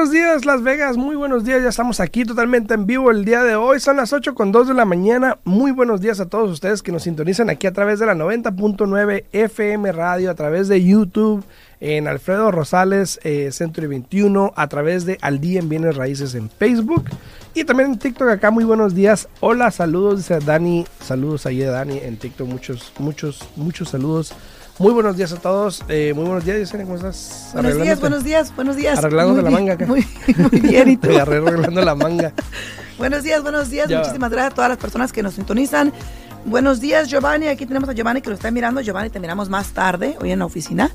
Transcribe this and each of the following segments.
buenos días Las Vegas, muy buenos días, ya estamos aquí totalmente en vivo el día de hoy, son las 8 con 2 de la mañana, muy buenos días a todos ustedes que nos sintonizan aquí a través de la 90.9 FM Radio, a través de YouTube, en Alfredo Rosales, eh, Century 21, a través de Al Día en Bienes Raíces en Facebook y también en TikTok acá, muy buenos días, hola, saludos, dice Dani, saludos ahí a Dani en TikTok, muchos, muchos, muchos saludos. Muy buenos días a todos. Eh, muy buenos días, Yesenia, ¿cómo estás? Buenos días, buenos días, buenos días. Arreglando la manga acá. Muy, bien, ¿y tú? arreglando la manga. buenos días, buenos días. Muchísimas gracias a todas las personas que nos sintonizan. Buenos días, Giovanni. Aquí tenemos a Giovanni que lo está mirando. Giovanni, te miramos más tarde, hoy en la oficina.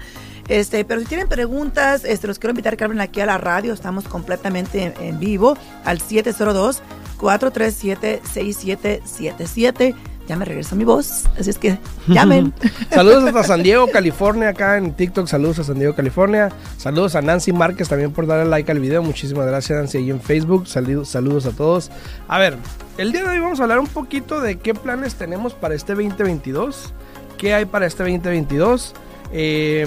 Este, pero si tienen preguntas, este, los quiero invitar que hablen aquí a la radio. Estamos completamente en vivo al 702 437 6777 ya me regresa mi voz, así es que llamen. saludos hasta San Diego, California, acá en TikTok, saludos a San Diego, California. Saludos a Nancy Márquez también por darle like al video, muchísimas gracias Nancy ahí en Facebook, saludos, saludos a todos. A ver, el día de hoy vamos a hablar un poquito de qué planes tenemos para este 2022, qué hay para este 2022. Eh,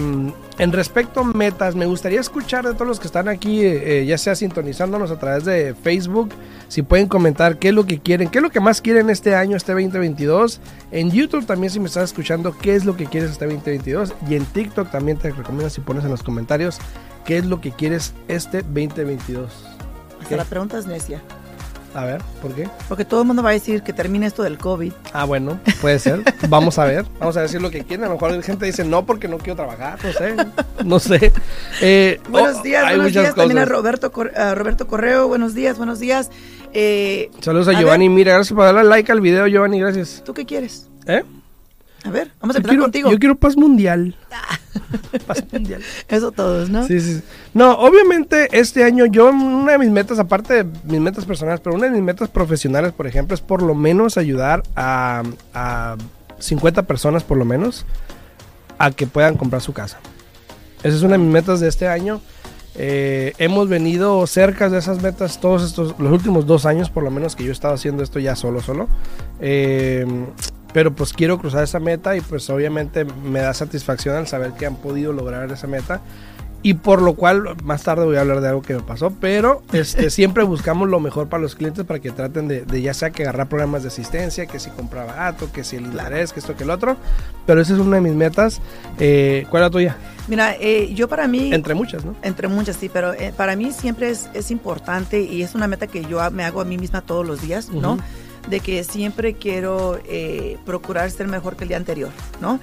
en respecto a metas, me gustaría escuchar de todos los que están aquí, eh, eh, ya sea sintonizándonos a través de Facebook, si pueden comentar qué es lo que quieren, qué es lo que más quieren este año, este 2022. En YouTube también si me estás escuchando, qué es lo que quieres este 2022. Y en TikTok también te recomiendo si pones en los comentarios qué es lo que quieres este 2022. Hasta la pregunta es necia. A ver, ¿por qué? Porque todo el mundo va a decir que termine esto del COVID. Ah, bueno, puede ser. Vamos a ver. Vamos a decir lo que quieren. A lo mejor la gente dice no porque no quiero trabajar. No sé. No sé. Eh, buenos oh, días, buenos días. También a Roberto, Roberto Correo. Buenos días, buenos días. Eh, Saludos a, Giovanni. Mira, gracias por darle like al video, Giovanni. Gracias. ¿Tú qué quieres? ¿Eh? A ver, vamos a empezar contigo. Yo quiero paz mundial. paz mundial. Eso todos, ¿no? Sí, sí. No, obviamente este año yo, una de mis metas, aparte de mis metas personales, pero una de mis metas profesionales, por ejemplo, es por lo menos ayudar a, a 50 personas, por lo menos, a que puedan comprar su casa. Esa es una de mis metas de este año. Eh, hemos venido cerca de esas metas todos estos, los últimos dos años, por lo menos que yo he estado haciendo esto ya solo, solo. Eh, pero pues quiero cruzar esa meta y pues obviamente me da satisfacción al saber que han podido lograr esa meta y por lo cual más tarde voy a hablar de algo que me pasó, pero este, siempre buscamos lo mejor para los clientes para que traten de, ya sea que agarrar programas de asistencia, que si compra barato, que si el interés, que esto, que el otro, pero esa es una de mis metas. Eh, ¿Cuál es la tuya? Mira, eh, yo para mí... Entre muchas, ¿no? Entre muchas, sí, pero eh, para mí siempre es, es, importante y es una meta que yo me hago a mí misma todos los días, ¿no? De que siempre quiero eh, procurar ser mejor que el día anterior, ¿no?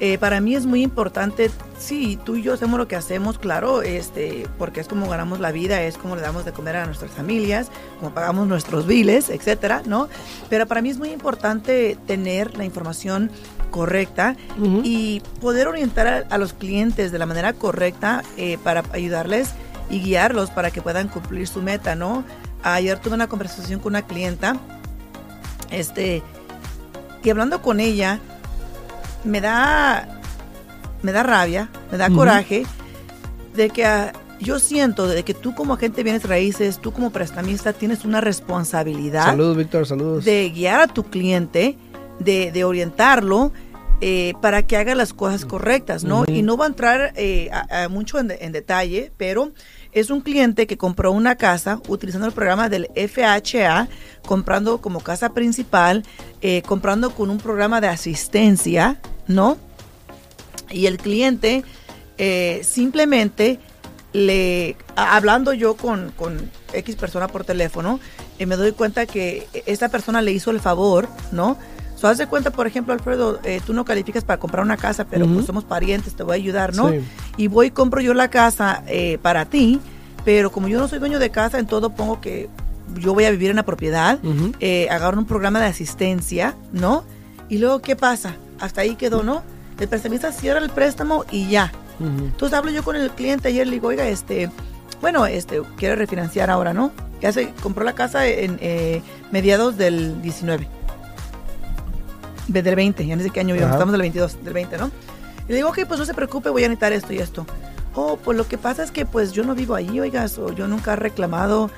Eh, para mí es muy importante, sí, tú y yo hacemos lo que hacemos, claro, este, porque es como ganamos la vida, es como le damos de comer a nuestras familias, como pagamos nuestros biles, etcétera, ¿no? Pero para mí es muy importante tener la información correcta y poder orientar a, los clientes de la manera correcta eh, para ayudarles y guiarlos para que puedan cumplir su meta, ¿no? Ayer tuve una conversación con una clienta este, y hablando con ella, me da, me da rabia, me da coraje de que ah, yo siento de que tú como agente de bienes raíces, tú como prestamista tienes una responsabilidad. Saludos, Víctor, saludos. De guiar a tu cliente, de, orientarlo. Eh, para que haga las cosas correctas, ¿no? Y no va a entrar eh, mucho en, en, detalle, pero es un cliente que compró una casa utilizando el programa del FHA, comprando como casa principal, eh, comprando con un programa de asistencia, ¿no? Y el cliente eh, simplemente le, hablando yo con, con X persona por teléfono, eh, me doy cuenta que esta persona le hizo el favor, ¿no? So, haz de cuenta, por ejemplo, Alfredo, tú no calificas para comprar una casa, pero pues somos parientes, te voy a ayudar, ¿no? Y voy y compro yo la casa para ti, pero como yo no soy dueño de casa, en todo pongo que yo voy a vivir en la propiedad, eh, agarro un programa de asistencia, ¿no? Y luego, ¿qué pasa? Hasta ahí quedó, ¿no? El prestamista cierra el préstamo y ya. Entonces hablo yo con el cliente ayer, le digo, oiga, este, bueno, este, quiere refinanciar ahora, ¿no? Ya se compró la casa en eh, mediados del 19. Del 20, ya no sé qué año estamos del 22, del 20, ¿no? Y le digo, ok, pues no se preocupe, voy a necesitar esto y esto. Oh, pues lo que pasa es que pues yo no vivo ahí, oigas, o yo nunca he reclamado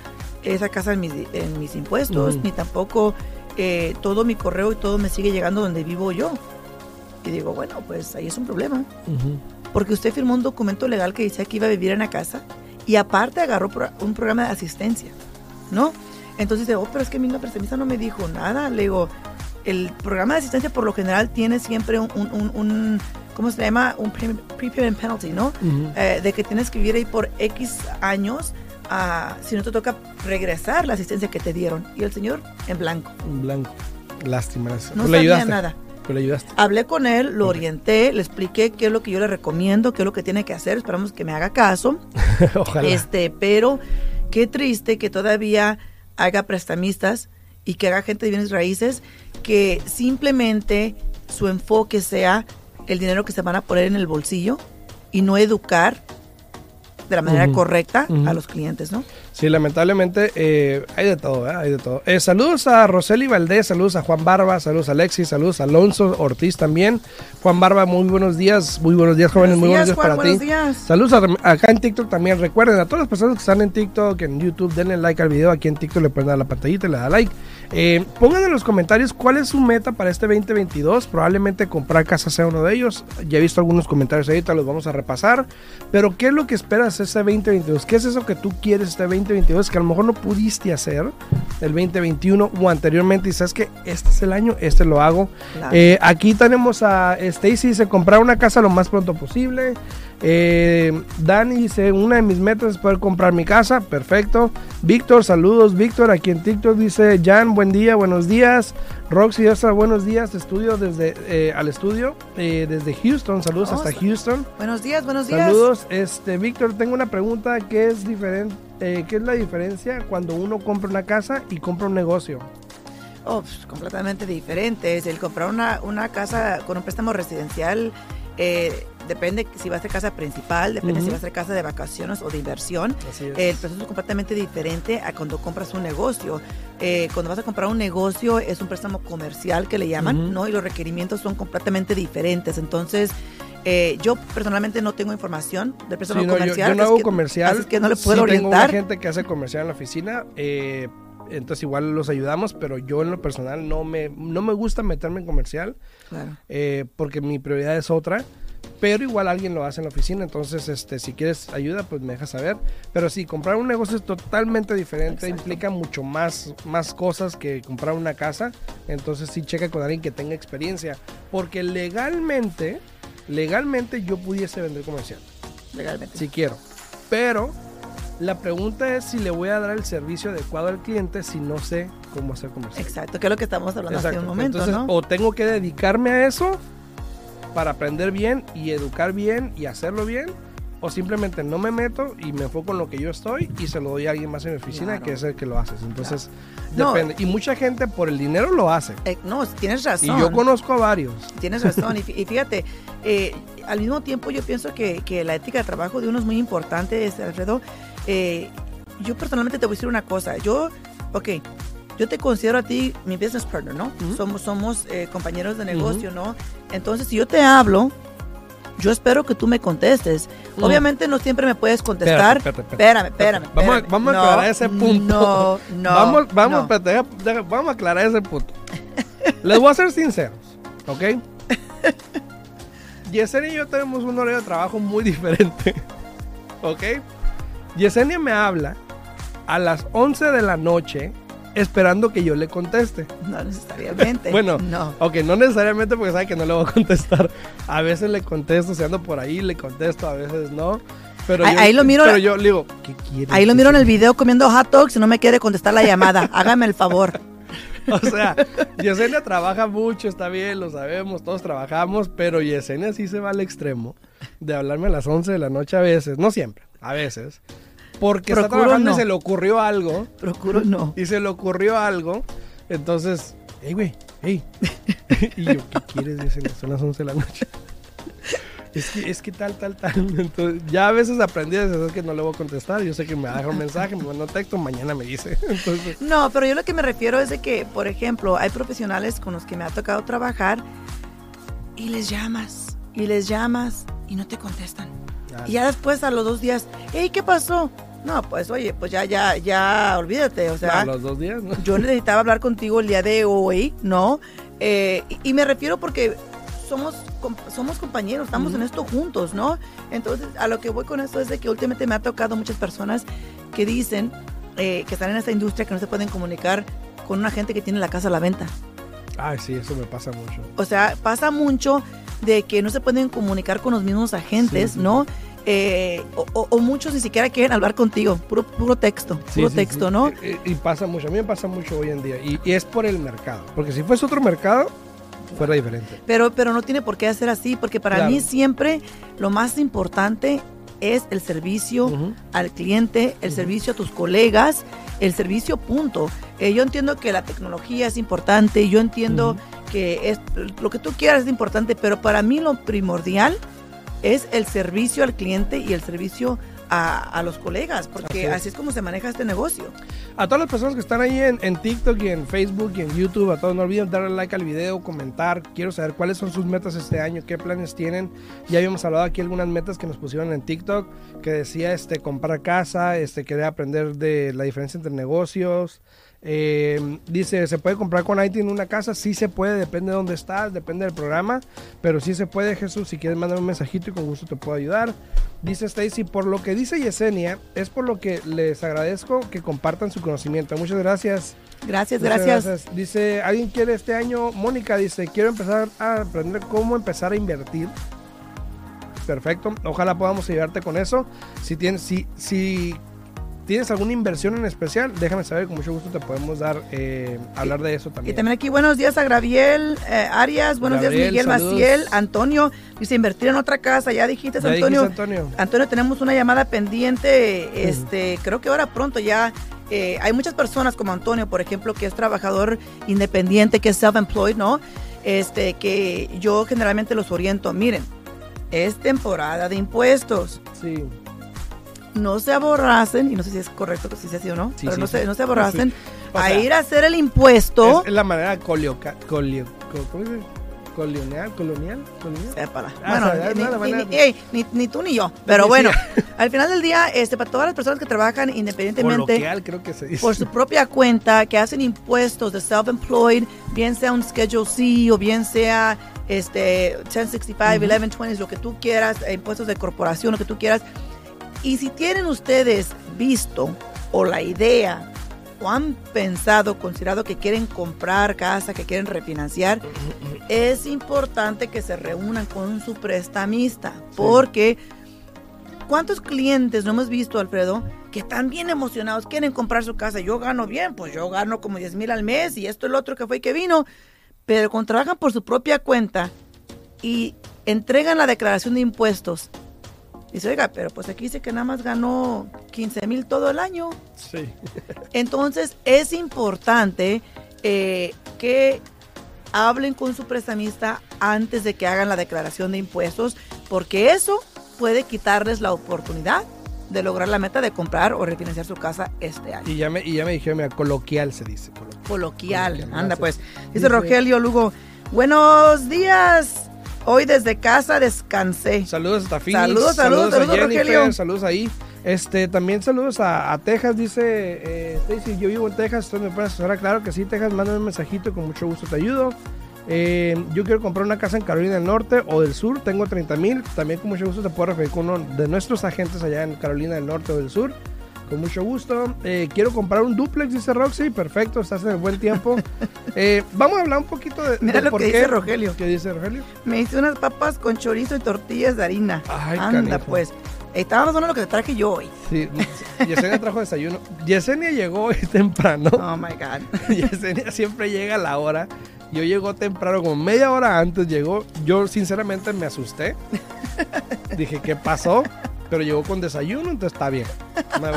esa casa en mis, en mis impuestos, ni tampoco eh, todo mi correo y todo me sigue llegando donde vivo yo. Y digo, bueno, pues ahí es un problema. Porque usted firmó un documento legal que decía que iba a vivir en la casa y aparte agarró un programa de asistencia, ¿no? Entonces dice, oh, pero es que mi prestamista no me dijo nada. Le digo, el programa de asistencia por lo general tiene siempre un, un, un, ¿cómo se llama? Un prepayment penalty, ¿no? Eh, de que tienes que vivir ahí por X años a, si no te toca regresar la asistencia que te dieron. Y el señor en blanco. En blanco. Lástima. No pues sabía nada. Pues le ayudaste. Hablé con él, lo orienté, le expliqué qué es lo que yo le recomiendo, qué es lo que tiene que hacer. Esperamos que me haga caso. Ojalá. Este, pero qué triste que todavía haga prestamistas y que haga gente de bienes raíces que simplemente su enfoque sea el dinero que se van a poner en el bolsillo y no educar de la manera correcta a los clientes, ¿no? Sí, lamentablemente eh, hay de todo, ¿eh? hay de todo. Eh, saludos a Roseli Valdés, saludos a Juan Barba, saludos a Alexis, saludos a Alonso Ortiz también. Juan Barba, muy buenos días, muy buenos días jóvenes, muy buenos días para ti. Saludos acá en TikTok también. Recuerden a todas las personas que están en TikTok, en YouTube, denle like al video. Aquí en TikTok le pueden dar la pantallita y le da like. Eh, pongan en los comentarios cuál es su meta para este 2022. Probablemente comprar casa sea uno de ellos. Ya he visto algunos comentarios ahorita, los vamos a repasar. Pero, ¿qué es lo que esperas este 2022? ¿Qué es eso que tú quieres este 2022 que a lo mejor no pudiste hacer el 2021 o anteriormente? Y sabes que este es el año, este lo hago. Eh, aquí tenemos a Stacy, dice comprar una casa lo más pronto posible. Eh, Dani dice, una de mis metas es poder comprar mi casa. Perfecto. Víctor, saludos. Víctor, aquí en TikTok dice, Jan, buen día, buenos días. Roxy, hasta buenos días. Estudio desde eh, al estudio eh, desde Houston. Saludos hasta Houston. Buenos días, buenos días. Saludos. Este, Víctor, tengo una pregunta. ¿Qué es diferente? ¿Qué es la diferencia cuando uno compra una casa y compra un negocio? Oh, pues, completamente diferente. El comprar una, una casa con un préstamo residencial eh, depende si va a ser casa principal, depende si va a ser casa de vacaciones o de inversión. El proceso es completamente diferente a cuando compras un negocio. Eh, cuando vas a comprar un negocio es un préstamo comercial que le llaman, ¿no? Y los requerimientos son completamente diferentes. Entonces, eh, yo personalmente no tengo información del préstamo comercial. Yo, no hago comercial. Así que no le puedo orientar. Tengo gente que hace comercial en la oficina. Eh, entonces igual los ayudamos, pero yo en lo personal no me, no me gusta meterme en comercial porque mi prioridad es otra pero igual alguien lo hace en la oficina, entonces este si quieres ayuda pues me dejas saber, pero sí, comprar un negocio es totalmente diferente, implica mucho más más cosas que comprar una casa, entonces sí checa con alguien que tenga experiencia, porque legalmente legalmente yo pudiese vender comercial. Legalmente. Si quiero, pero la pregunta es si le voy a dar el servicio adecuado al cliente si no sé cómo hacer comercial. Exacto, que es lo que estamos hablando hace un momento, Entonces, o tengo que dedicarme a eso para aprender bien y educar bien y hacerlo bien o simplemente no me meto y me enfoco en lo que yo estoy y se lo doy a alguien más en mi oficina que es el que lo hace. Entonces, depende. y mucha gente por el dinero lo hace. Eh, no, tienes razón. Y yo conozco a varios. Tienes razón. y, fíjate, eh, al mismo tiempo yo pienso que, que, la ética de trabajo de uno es muy importante, este, Alfredo. Eh, yo personalmente te voy a decir una cosa. Yo, ok, yo te considero a ti mi business partner, ¿no? Somos, somos eh, compañeros de negocio, ¿no? Entonces, si yo te hablo, yo espero que tú me contestes. Obviamente no siempre me puedes contestar. Espérame, espérame. Vamos, a, vamos a aclarar ese punto. No, no. Vamos, vamos, vamos a aclarar ese punto. Les voy a ser sinceros, ¿ok? Yesenia y yo tenemos un horario de trabajo muy diferente, ¿ok? Yesenia me habla a las 11 de la noche esperando que yo le conteste. No necesariamente. bueno, no. Ok, no necesariamente porque sabe que no le voy a contestar. A veces le contesto, si ando por ahí, le contesto, a veces no. Pero ahí, yo, lo miro. Pero yo le digo, ¿qué quieres? Ahí lo miro en el video comiendo hot dogs y no me quiere contestar la llamada. Hágame el favor. O sea, Yesenia trabaja mucho, está bien, lo sabemos, todos trabajamos, pero Yesenia sí se va al extremo de hablarme a las 11 de la noche a veces, no siempre, a veces porque está trabajando y se le ocurrió algo. Procuro no. Y se le ocurrió algo. Entonces, hey, güey, hey. y yo, ¿qué quieres? Dicen, son las 11 de la noche. es que, es que tal, tal, tal. Entonces, ya a veces aprendí a decir que no le voy a contestar. Yo sé que me deja un mensaje, me manda un texto, mañana me dice. Entonces, no, pero yo lo que me refiero es de que, por ejemplo, hay profesionales con los que me ha tocado trabajar y les llamas, y les llamas y no te contestan. Y ya después a los dos días, hey, ¿qué pasó? No, pues oye, pues ya, ya, ya, olvídate, o sea. los dos días, Yo necesitaba hablar contigo el día de hoy, ¿no? Eh, y, me refiero porque somos, somos compañeros, estamos en esto juntos, ¿no? Entonces, a lo que voy con esto es de que últimamente me ha tocado muchas personas que dicen eh, que están en esta industria que no se pueden comunicar con una gente que tiene la casa a la venta. Ay, sí, eso me pasa mucho. O sea, pasa mucho de que no se pueden comunicar con los mismos agentes, ¿no? Eh, o, muchos ni siquiera quieren hablar contigo, puro, puro texto, puro texto, ¿no? Y, pasa mucho, a mí me pasa mucho hoy en día, y, es por el mercado, porque si fuese otro mercado, fuera diferente. Pero, pero no tiene por qué hacer así, porque para mí siempre lo más importante es el servicio al cliente, el servicio a tus colegas, el servicio punto. Eh, yo entiendo que la tecnología es importante, yo entiendo que es, lo que tú quieras es importante, pero para mí lo primordial es el servicio al cliente y el servicio a, los colegas, porque así es. como se maneja este negocio. A todas las personas que están ahí en, TikTok y en Facebook y en YouTube, a todos no olviden darle like al video, comentar. Quiero saber cuáles son sus metas este año, qué planes tienen. Ya habíamos hablado aquí algunas metas que nos pusieron en TikTok, que decía este comprar casa, este querer aprender de la diferencia entre negocios, eh, dice, ¿se puede comprar con en una casa? Sí se puede, depende de dónde estás, depende del programa, pero sí se puede, Jesús, si quieres mandar un mensajito y con gusto te puedo ayudar. Dice Stacy, por lo que dice Yesenia, es por lo que les agradezco que compartan su conocimiento. Muchas gracias. Gracias, gracias. Dice, ¿alguien quiere este año? Mónica dice, quiero empezar a aprender cómo empezar a invertir. Perfecto, ojalá podamos ayudarte con eso. Si tienes, si, si ¿Tienes alguna inversión en especial? Déjame saber, con mucho gusto te podemos dar, eh, hablar de eso también. Y también aquí, buenos días a Gabriel eh, Arias, buenos días Miguel Maciel, Antonio, dice invertir en otra casa, ya dijiste Antonio. Antonio. Antonio, tenemos una llamada pendiente, este, creo que ahora pronto ya eh, hay muchas personas como Antonio, por ejemplo, que es trabajador independiente, que es self-employed, ¿no? Este, que yo generalmente los oriento. Miren, es temporada de impuestos. Sí no se aborracen, y no sé si es correcto que sí sea así o no, pero no, Se, no se aborracen a ir a hacer el impuesto. Es la manera colio, colio, colonial, colonial, colonial. bueno, ni, ni, tú ni yo. Pero bueno, al final del día, este, para todas las personas que trabajan independientemente, creo que se dice. por su propia cuenta, que hacen impuestos de self-employed, bien sea un Schedule C o bien sea este 1065, 1120, lo que tú quieras, impuestos de corporación, lo que tú quieras, y si tienen ustedes visto o la idea o han pensado, considerado que quieren comprar casa, que quieren refinanciar, es importante que se reúnan con su prestamista, porque ¿cuántos clientes no hemos visto, Alfredo, que están bien emocionados, quieren comprar su casa? Yo gano bien, pues yo gano como 10 mil al mes y esto es lo otro que fue que vino, pero cuando trabajan por su propia cuenta y entregan la declaración de impuestos Dice, oiga, pero pues aquí dice que nada más ganó 15 mil todo el año. Sí. Entonces es importante eh, que hablen con su prestamista antes de que hagan la declaración de impuestos, porque eso puede quitarles la oportunidad de lograr la meta de comprar o refinanciar su casa este año. Y ya me, y ya me dijeron, mira, coloquial se dice. Coloquial, anda pues. Dice Rogelio Lugo, buenos días. Hoy desde casa descansé. Saludos a Phoenix. Saludos, saludos, saludos, a Jennifer, Saludos ahí. Este, también saludos a, Texas, dice eh, Stacy, yo vivo en Texas, ¿usted me puede asesorar? Claro que sí, Texas, mándame un mensajito, con mucho gusto te ayudo. Eh, yo quiero comprar una casa en Carolina del Norte o del Sur, tengo 30 mil, también con mucho gusto te puedo referir con uno de nuestros agentes allá en Carolina del Norte o del Sur. Con mucho gusto. Eh, quiero comprar un duplex, dice Roxy. Perfecto, estás en el buen tiempo. Eh, vamos a hablar un poquito de, Mira lo que dice Rogelio. ¿Qué dice Rogelio? Me hice unas papas con chorizo y tortillas de harina. Ay, Anda, pues. Estaba más lo que te traje yo hoy. Sí, Yesenia trajo desayuno. Yesenia llegó hoy temprano. Oh my God. Yesenia siempre llega a la hora. Yo llego temprano, como media hora antes llegó. Yo sinceramente me asusté. Dije, ¿qué pasó? Pero llegó con desayuno, entonces está bien. No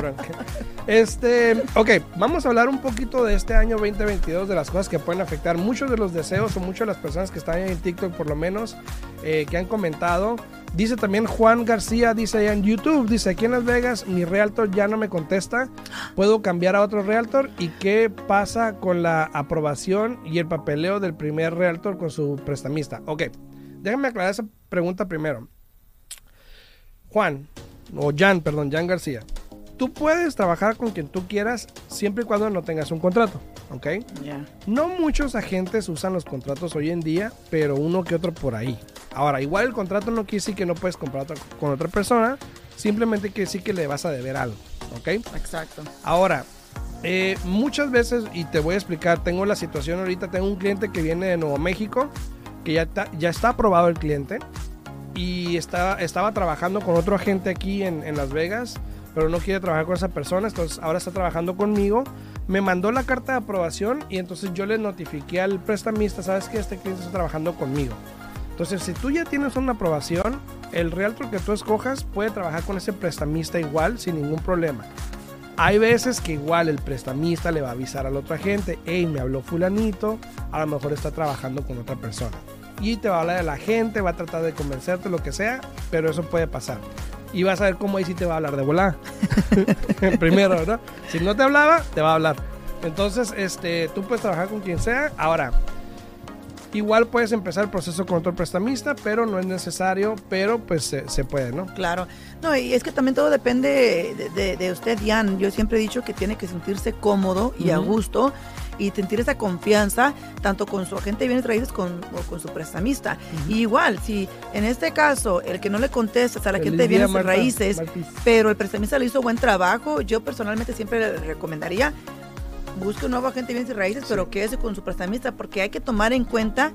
Este, ok, vamos a hablar un poquito de este año 2022, de las cosas que pueden afectar muchos de los deseos o muchas de las personas que están en TikTok, por lo menos, eh, que han comentado. Dice también Juan García, dice allá en YouTube, dice aquí en Las Vegas mi realtor ya no me contesta, puedo cambiar a otro realtor y qué pasa con la aprobación y el papeleo del primer realtor con su prestamista. Ok, déjame aclarar esa pregunta primero. Juan, o Jan, perdón, Jan García. tú puedes trabajar con quien tú quieras siempre y cuando no tengas un contrato, ¿ok? Ya. No muchos agentes usan los contratos hoy en día, pero uno que otro por ahí. Ahora, igual el contrato no quiere decir que no puedes comprar con otra persona, simplemente quiere decir que le vas a deber algo, ¿ok? Exacto. Ahora, eh, muchas veces, y te voy a explicar, tengo la situación ahorita, tengo un cliente que viene de Nuevo México, que ya está, ya está aprobado el cliente, y estaba trabajando con otro agente aquí en, en Las Vegas, pero no quiere trabajar con esa persona, entonces ahora está trabajando conmigo. Me mandó la carta de aprobación y entonces yo le notifiqué al prestamista, sabes que este cliente está trabajando conmigo. Entonces, si tú ya tienes una aprobación, el realtor que tú escojas puede trabajar con ese prestamista igual sin ningún problema. Hay veces que igual el prestamista le va a avisar al otro agente, hey, me habló fulanito, a lo mejor está trabajando con otra persona. Y te va a hablar de la gente, va a tratar de convencerte, lo que sea, pero eso puede pasar. Y vas a ver cómo ahí sí te va a hablar de volada. Primero, ¿no? Si no te hablaba, te va a hablar. Entonces, este, tú puedes trabajar con quien sea. Ahora, igual puedes empezar el proceso con otro prestamista, pero no es necesario, pero pues se, se puede, ¿no? Claro. No, y es que también todo depende de, de- de usted, Jan. Yo siempre he dicho que tiene que sentirse cómodo y a gusto y sentir esa confianza tanto con su agente de bienes raíces con, o con su prestamista. Y igual, si en este caso el que no le contesta a la gente de bienes Marta raíces, pero el prestamista le hizo buen trabajo, yo personalmente siempre le recomendaría busque un nuevo agente de bienes y raíces, pero quédese con su prestamista porque hay que tomar en cuenta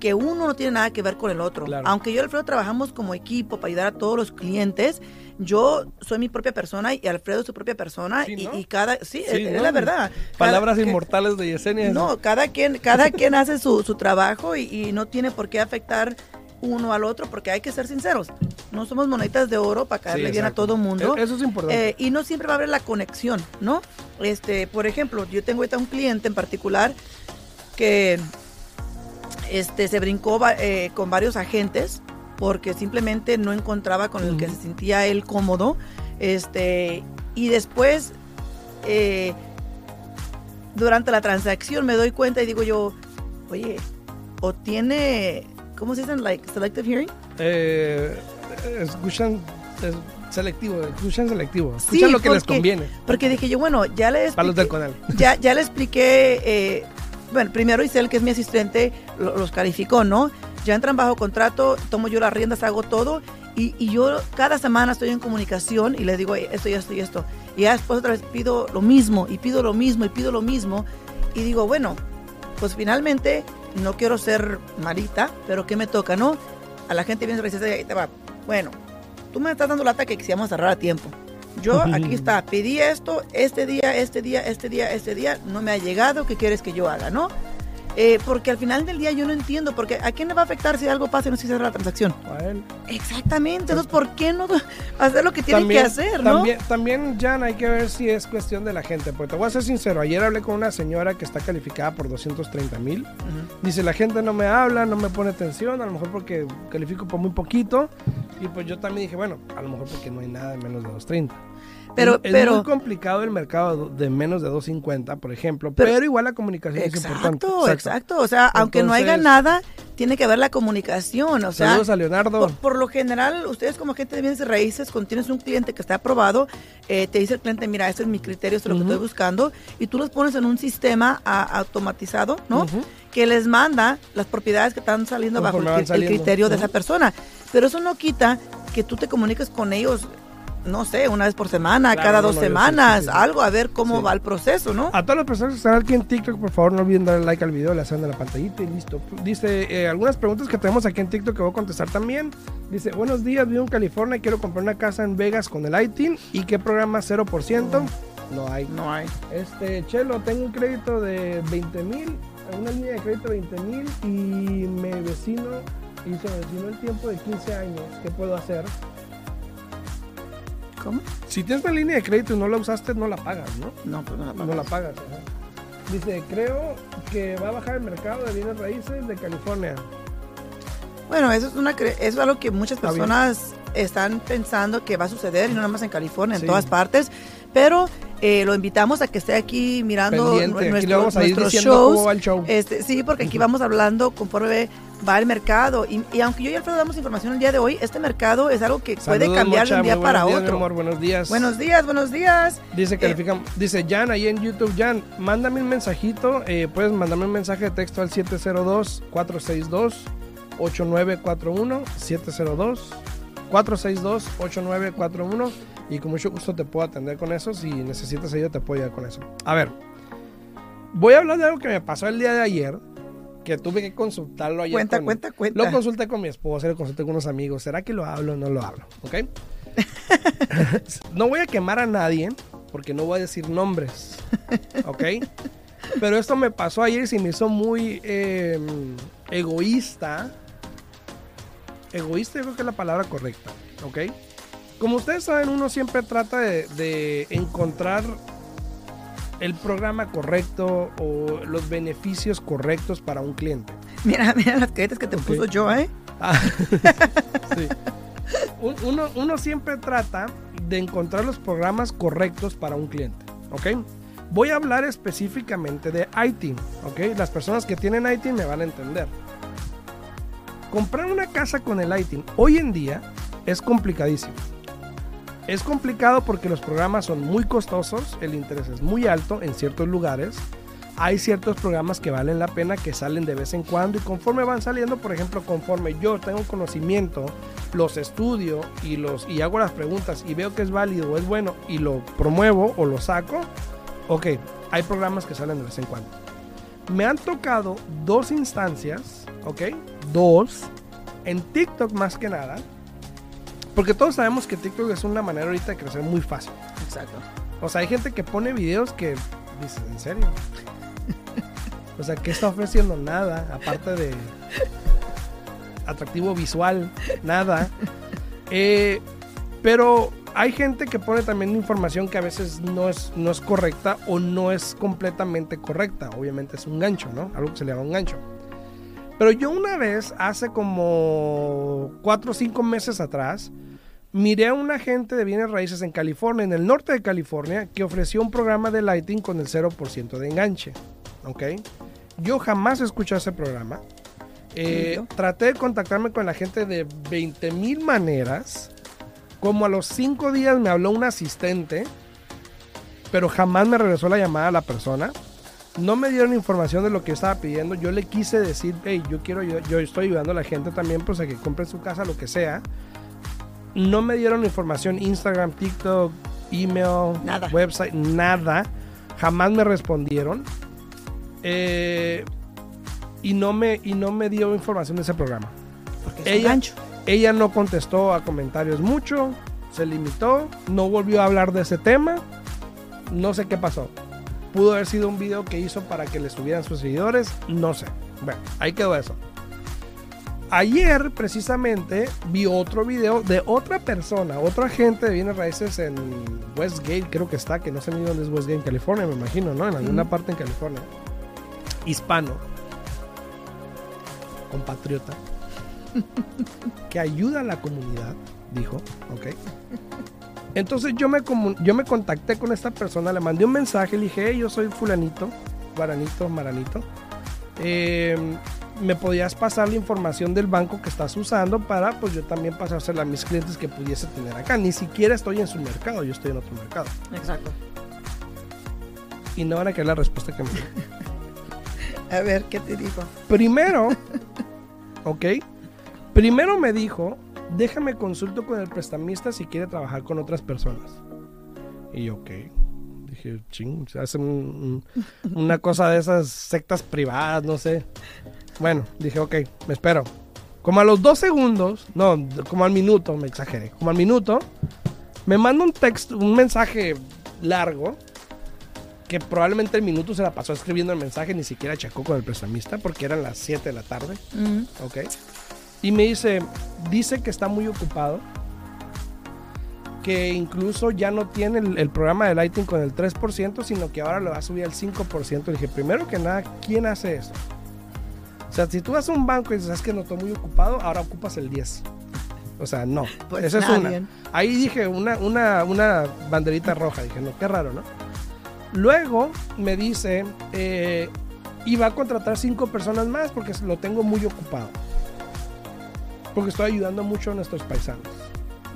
que uno no tiene nada que ver con el otro. Claro. Aunque yo y Alfredo trabajamos como equipo para ayudar a todos los clientes, yo soy mi propia persona y Alfredo es su propia persona Sí, y, ¿no? y cada sí, Sí, es, la verdad. Palabras Cada- que- inmortales de Yesenia. no, cada quien, cada quien hace su, su trabajo y, y no tiene por qué afectar uno al otro porque hay que ser sinceros. No somos moneditas de oro para caerle Sí, bien a todo mundo. E- Eso es importante. Eh, y no siempre va a haber la conexión, ¿no? Este, por ejemplo, yo tengo ahorita un cliente en particular que este, se brincó eh, con varios agentes porque simplemente no encontraba con el que se sentía él cómodo. Este, y después, eh, durante la transacción me doy cuenta y digo yo, oye, o tiene, ¿cómo se dice? Like selective hearing. Eh, escuchan es selectivo, escuchan selectivo. Sí, Escuchan lo que les conviene. Porque dije yo, bueno, ya le Para los del expliqué, Conal. ya, ya le expliqué, eh, bueno, primero Isel, que es mi asistente, lo- los calificó, ¿no? Ya entran bajo contrato, tomo yo las riendas, hago todo. Y, y yo cada semana estoy en comunicación y les digo "Oye, esto y esto y esto. Y ya después otra vez pido lo mismo y pido lo mismo y pido lo mismo. Y digo, bueno, pues finalmente no quiero ser malita, pero ¿qué me toca, no? A la gente viene y ahí te va. Bueno, tú me estás dando lata que quisiéramos cerrar a tiempo. Yo aquí está, pedí esto, este día, este día, este día, este día, no me ha llegado, ¿qué quieres que yo haga, no? Eh, porque al final del día yo no entiendo, porque ¿a quién le va a afectar si algo pasa y no se cierra la transacción? A él. Exactamente, entonces ¿por qué no hacer lo que tienen que hacer, no? También, también, Jan, hay que ver si es cuestión de la gente. Porque te voy a ser sincero, ayer hablé con una señora que está calificada por 230 mil. Dice, la gente no me habla, no me pone atención, a lo mejor porque califico por muy poquito. Y pues yo también dije, bueno, a lo mejor porque no hay nada de menos de 230. Pero- es, pero- muy complicado el mercado de menos de 250, por ejemplo. Pero, Pero- igual la comunicación es importante. Exacto, exacto. O sea, aunque no haya nada, tiene que haber la comunicación. O sea, Saludos a Leonardo. Por, por lo general, ustedes como gente de bienes raíces, cuando tienes un cliente que está aprobado, eh, te dice el cliente, mira, este es mi criterio, esto es lo que estoy buscando, y tú los pones en un sistema a- automatizado, ¿no? Que les manda las propiedades que están saliendo bajo el, criterio de esa persona. Pero eso no quita que tú te comuniques con ellos, no sé, una vez por semana, Claro, cada no, dos no, yo sí, semanas, sí, sí. algo, a ver cómo va el proceso, ¿no? A todas las personas que están aquí en TikTok, por favor, no olviden darle like al video, le hacen de la pantallita y listo. Dice, eh, algunas preguntas que tenemos aquí en TikTok que voy a contestar también. Dice, buenos días, vivo en California, quiero comprar una casa en Vegas con el ITIN. ¿Y qué programa 0%? No hay. No hay. Este, Chelo, tengo un crédito de 20 mil, una línea de crédito de 20 mil y mi vecino hizo vecino el tiempo de 15 años. ¿Qué puedo hacer? ¿Cómo? Si tienes una línea de crédito y no la usaste, no la pagas, ¿no? No, pues no la No la pagas. ajá. Dice, creo que va a bajar el mercado de bienes raíces de California. Bueno, eso es una eso es algo que muchas personas están pensando que va a suceder y no nada más en California, en Sí. todas partes. Pero Eh, lo invitamos a que esté aquí mirando Pendiente, nuestro- aquí nuestros shows. show. Este, sí, porque aquí vamos hablando conforme va el mercado. Y, y aunque yo y Alfredo damos información el día de hoy, este mercado es algo que puede cambiar de un día para días, otro. amor, buenos días. Buenos días, buenos días. Dice, Eh, califican, dice Jan ahí en YouTube, Jan, mándame un mensajito, eh, puedes mandarme un mensaje de texto al 702-462-8941, 702-462-8941 y con mucho gusto te puedo atender con eso, si necesitas ayuda te puedo ayudar con eso. A ver, voy a hablar de algo que me pasó el día de ayer, que tuve que consultarlo ayer. Cuenta, con- cuenta, cuenta. Lo consulté con mi esposa, lo consulté con unos amigos, ¿será que lo hablo o no lo hablo? ¿Ok? no voy a quemar a nadie porque no voy a decir nombres, ¿ok? Pero esto me pasó ayer y se me hizo muy eh, egoísta. Egoísta yo creo que es la palabra correcta, ¿ok? Como ustedes saben, uno siempre trata de, de encontrar el programa correcto o los beneficios correctos para un cliente. Mira, mira las caretas que te puso yo, ¿eh? Ah, sí. Un- Uno, uno siempre trata de encontrar los programas correctos para un cliente, ¿ok? Voy a hablar específicamente de ITIN, ¿ok? Las personas que tienen ITIN me van a entender. Comprar una casa con el ITIN hoy en día es complicadísimo. Es complicado porque los programas son muy costosos, el interés es muy alto en ciertos lugares. Hay ciertos programas que valen la pena que salen de vez en cuando y conforme van saliendo, por ejemplo, conforme yo tengo conocimiento, los estudio y los y hago las preguntas y veo que es válido o es bueno y lo promuevo o lo saco, ok, hay programas que salen de vez en cuando. Me han tocado dos instancias, ok, dos, en TikTok más que nada, porque todos sabemos que TikTok es una manera ahorita de crecer muy fácil. Exacto. O sea, hay gente que pone videos que dices, ¿en serio? O sea, ¿qué está ofreciendo? Nada, aparte de atractivo visual, nada. Eh, pero hay gente que pone también información que a veces no es, no es correcta o no es completamente correcta. Obviamente es un gancho, ¿no? Algo que se le llama un gancho. Pero yo una vez, hace como 4 o 5 meses atrás, miré a un agente de bienes raíces en California, en el norte de California, que ofreció un programa de Lighting con el 0% de enganche. ¿Ok? Yo jamás he escuchado ese programa. Eh, traté de contactarme con la gente de 20 mil maneras. Como a los 5 días me habló un asistente, pero jamás me regresó la llamada a la persona. No me dieron información de lo que yo estaba pidiendo. Yo le quise decir, hey, yo quiero, yo, yo estoy ayudando a la gente también, pues a que compre su casa, lo que sea. No me dieron información, Instagram, TikTok, email, Nada. website, nada. Jamás me respondieron. Eh, y, no me, y no me dio información de ese programa. Porque es un Ella- gancho. Ella no contestó a comentarios mucho, se limitó, no volvió a hablar de ese tema. No sé qué pasó. Pudo haber sido un video que hizo para que le subieran sus seguidores, no sé. Bueno, ahí quedó eso. Ayer precisamente vi otro video de otra persona, otro agente de bienes raíces en Westgate, creo que está, que no sé ni dónde es Westgate, en California, me imagino, ¿no? En alguna Ujú. parte en California. Hispano. Compatriota. que ayuda a la comunidad, dijo, ok. Entonces yo me, yo me contacté con esta persona, le mandé un mensaje, le dije, "Hey, yo soy fulanito, guaranito, maranito. Eh, ¿Me podías pasar la información del banco que estás usando para pues yo también pasársela a mis clientes que pudiese tener acá? Ni siquiera estoy en su mercado, yo estoy en otro mercado. Exacto. Y no van a querer la respuesta que me dio. A ver, ¿qué te digo? Primero, ok, primero me dijo, déjame consulto con el prestamista si quiere trabajar con otras personas. Y yo, ok. Dije, ching, se hace un- un- una cosa de esas sectas privadas, no sé. Bueno, dije, ok, me espero. Como a los dos segundos, no, como al minuto, me exageré. Como al minuto, me manda un texto, un mensaje largo, que probablemente el minuto se la pasó escribiendo el mensaje, ni siquiera checó con el prestamista, porque eran las 7 de la tarde, Mm, ¿ok? Y me dice, dice que está muy ocupado, que incluso ya no tiene el, el programa de Lighting con el 3%, sino que ahora lo va a subir al 5%. dije, primero que nada, ¿quién hace eso? O sea, si tú vas a un banco y dices, es que no estoy muy ocupado, ahora ocupas el 10. O sea, no. Pues Esa es una. Ahí dije una, una, una banderita roja. Dije, no, qué raro, ¿no? Luego me dice, eh, y va a contratar cinco personas más porque lo tengo muy ocupado. Porque estoy ayudando mucho a nuestros paisanos.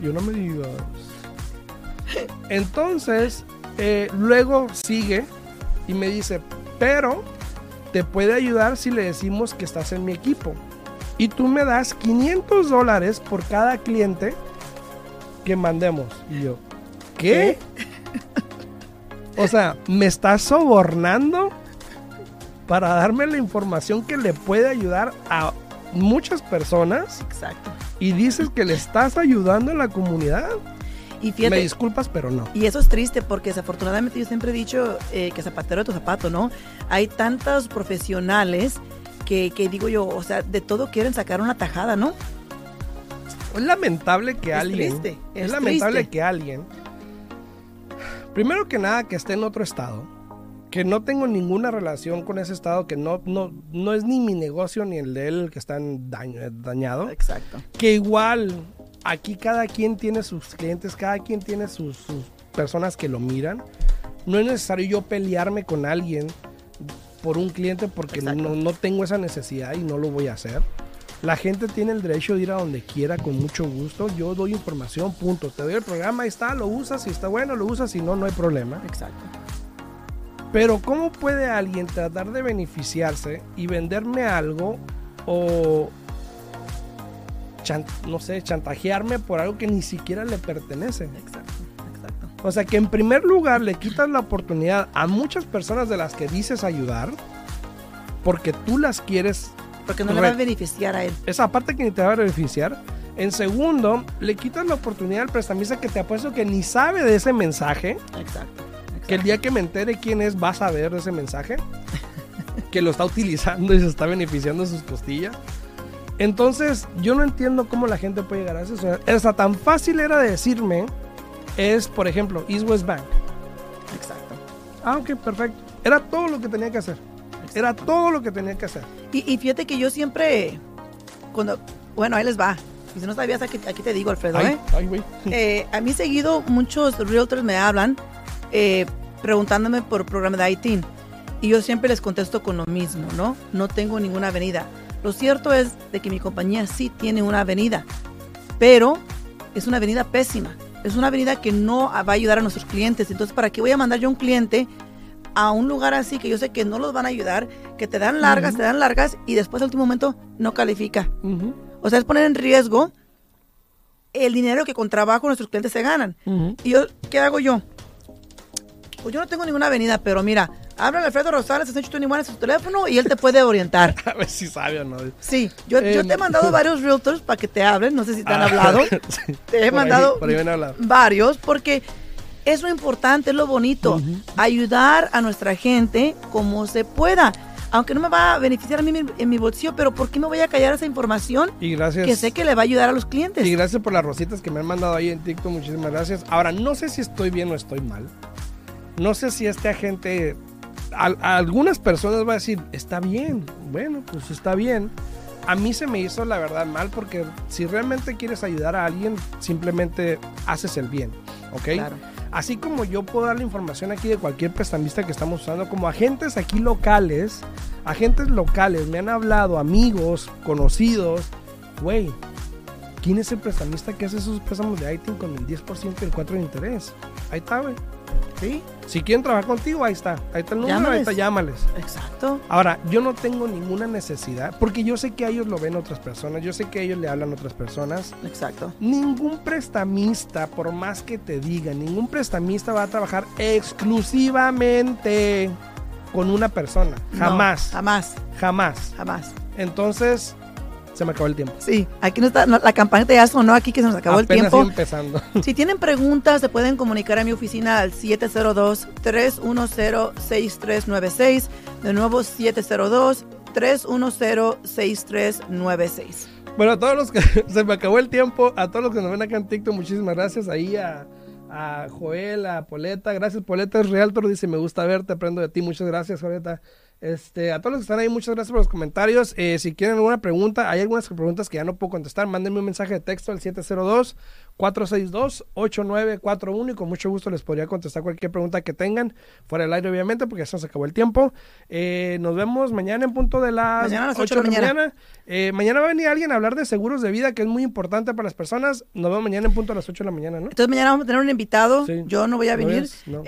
Yo no me digo. Entonces, eh, luego sigue y me dice, pero te puede ayudar si le decimos que estás en mi equipo. Y tú me das 500 dólares por cada cliente que mandemos. Y yo, ¿qué? O sea, ¿me estás sobornando para darme la información que le puede ayudar a muchas personas? Exacto. Y dices que le estás ayudando a la comunidad. Y fíjate, Me disculpas, pero no. Y eso es triste porque desafortunadamente yo siempre he dicho eh, que zapatero de tu zapato, ¿no? Hay tantos profesionales que, que digo yo, o sea, de todo quieren sacar una tajada, ¿no? Es lamentable que Es alguien. triste, es es lamentable triste. que alguien. Primero que nada, que esté en otro estado. Que no tengo ninguna relación con ese estado. Que no, no, no es ni mi negocio ni el de él el que está en daño, dañado. Exacto. Que igual, aquí cada quien tiene sus clientes, cada quien tiene sus, sus personas que lo miran. No es necesario yo pelearme con alguien por un cliente porque no, no tengo esa necesidad y no lo voy a hacer. La gente tiene el derecho de ir a donde quiera con mucho gusto. Yo doy información, punto. Te doy el programa, ahí está, lo usas, si está bueno, lo usas, si no, no hay problema. Exacto. Pero ¿cómo puede alguien tratar de beneficiarse y venderme algo o, no sé, chantajearme por algo que ni siquiera le pertenece? Exacto. Exacto. O sea que en primer lugar le quitas la oportunidad a muchas personas de las que dices ayudar porque tú las quieres, Porque no le va a beneficiar a él. esa parte que ni te va a beneficiar. En segundo, le quitas la oportunidad al prestamista que te apuesto que ni sabe de ese mensaje. Exacto. Que el día que me entere quién es, vas a ver ese mensaje. que lo está utilizando y se está beneficiando de sus costillas. Entonces, yo no entiendo cómo la gente puede llegar a eso. O sea, hasta tan fácil era decirme, es, por ejemplo, East West Bank. Exacto. Ah, ok, perfecto. Era todo lo que tenía que hacer. Era todo lo que tenía que hacer. Y, y fíjate que yo siempre, cuando, bueno, ahí les va. Y si no sabías, aquí, aquí te digo, Alfredo, Ay, ¿eh? ay, güey. Eh, a mí seguido muchos realtors me hablan eh, preguntándome por programa de ITIN y yo siempre les contesto con lo mismo, ¿no? No tengo ninguna avenida. Lo cierto es de que mi compañía sí tiene una avenida, pero es una avenida pésima. Es una avenida que no va a ayudar a nuestros clientes. Entonces, ¿para qué voy a mandar yo a un cliente a un lugar así que yo sé que no los van a ayudar, que te dan largas, te dan largas y después al último momento no califica? O sea, es poner en riesgo el dinero que con trabajo nuestros clientes se ganan. ¿Y yo qué hago yo? Pues yo no tengo ninguna avenida, pero mira, habla Alfredo Rosales, has hecho tu en su teléfono y él te puede orientar. A ver si sabe o no. Sí, yo, Eh, yo te he mandado varios realtors para que te hablen, no sé si te han Ah, hablado. sí. Te he ahí- mandado por ahí me han hablado. varios porque es lo importante, es lo bonito, ayudar a nuestra gente como se pueda. Aunque no me va a beneficiar a mí en mi- en mi bolsillo, pero ¿por qué me voy a callar esa información Y gracias. que sé que le va a ayudar a los clientes? Y gracias por las rositas que me han mandado ahí en TikTok. Muchísimas gracias. Ahora, no sé si estoy bien o estoy mal. No sé si este agente. A, a algunas personas va a decir, está bien. Bueno, pues está bien. A mí se me hizo la verdad mal porque si realmente quieres ayudar a alguien, simplemente haces el bien. ¿Ok? Claro. Así como yo puedo dar la información aquí de cualquier prestamista que estamos usando, como agentes aquí locales, agentes locales me han hablado, amigos, conocidos, güey, ¿quién es el prestamista que hace esos préstamos de ITIN con el 10% y el 4% de interés? Ahí está, güey. Sí, Si quieren trabajar contigo, ahí está. Ahí está el número, ahí está, llámales. exacto. Ahora, yo no tengo ninguna necesidad, porque yo sé que a ellos lo ven otras personas, yo sé que a ellos le hablan otras personas. Exacto. Ningún prestamista, por más que te diga, ningún prestamista va a trabajar exclusivamente con una persona. No, Jamás, jamás, jamás. jamás. Entonces, se me acabó el tiempo. Sí, aquí no está, no, la campanita ya sonó aquí que se nos acabó Apenas el tiempo. empezando. Si tienen preguntas, se pueden comunicar a mi oficina al 702-310-6396. De nuevo, 702-310-6396. Bueno, a todos los que se me acabó el tiempo, a todos los que nos ven acá en TikTok, muchísimas gracias. Ahí a, a Joel, a Poleta, gracias Poleta, es Realtor, dice me gusta verte, aprendo de ti, muchas gracias Poleta. Este, a todos los que están ahí, muchas gracias por los comentarios. Eh, si quieren alguna pregunta, hay algunas preguntas que ya no puedo contestar, mándenme un mensaje de texto al 462-8941 y con mucho gusto les podría contestar cualquier pregunta que tengan, fuera del aire obviamente, porque ya se nos acabó el tiempo. Eh, nos vemos mañana en punto de las, Mañana a las 8 de la mañana. Eh, mañana va a venir alguien a hablar de seguros de vida, que es muy importante para las personas. Nos vemos mañana en punto a las 8 de la mañana, ¿no? Entonces mañana vamos a tener un invitado. Sí. Yo no voy a ¿No venir. es? No.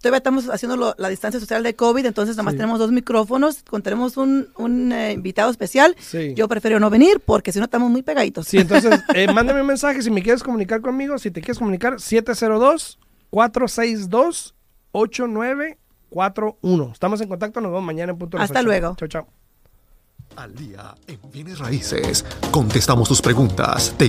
Todavía estamos haciendo lo- la distancia social de COVID, entonces nada más Sí. tenemos dos micrófonos. Tenemos un, un, eh, invitado especial. Sí. Yo prefiero no venir porque si no estamos muy pegaditos. Sí, entonces, eh, mándame un mensaje si me quieres comunicar conmigo. Si te quieres comunicar, 702-462-8941. Estamos en contacto, nos vemos mañana en punto. Hasta luego. Chao, chao. Al día en bienes raíces, contestamos tus preguntas, te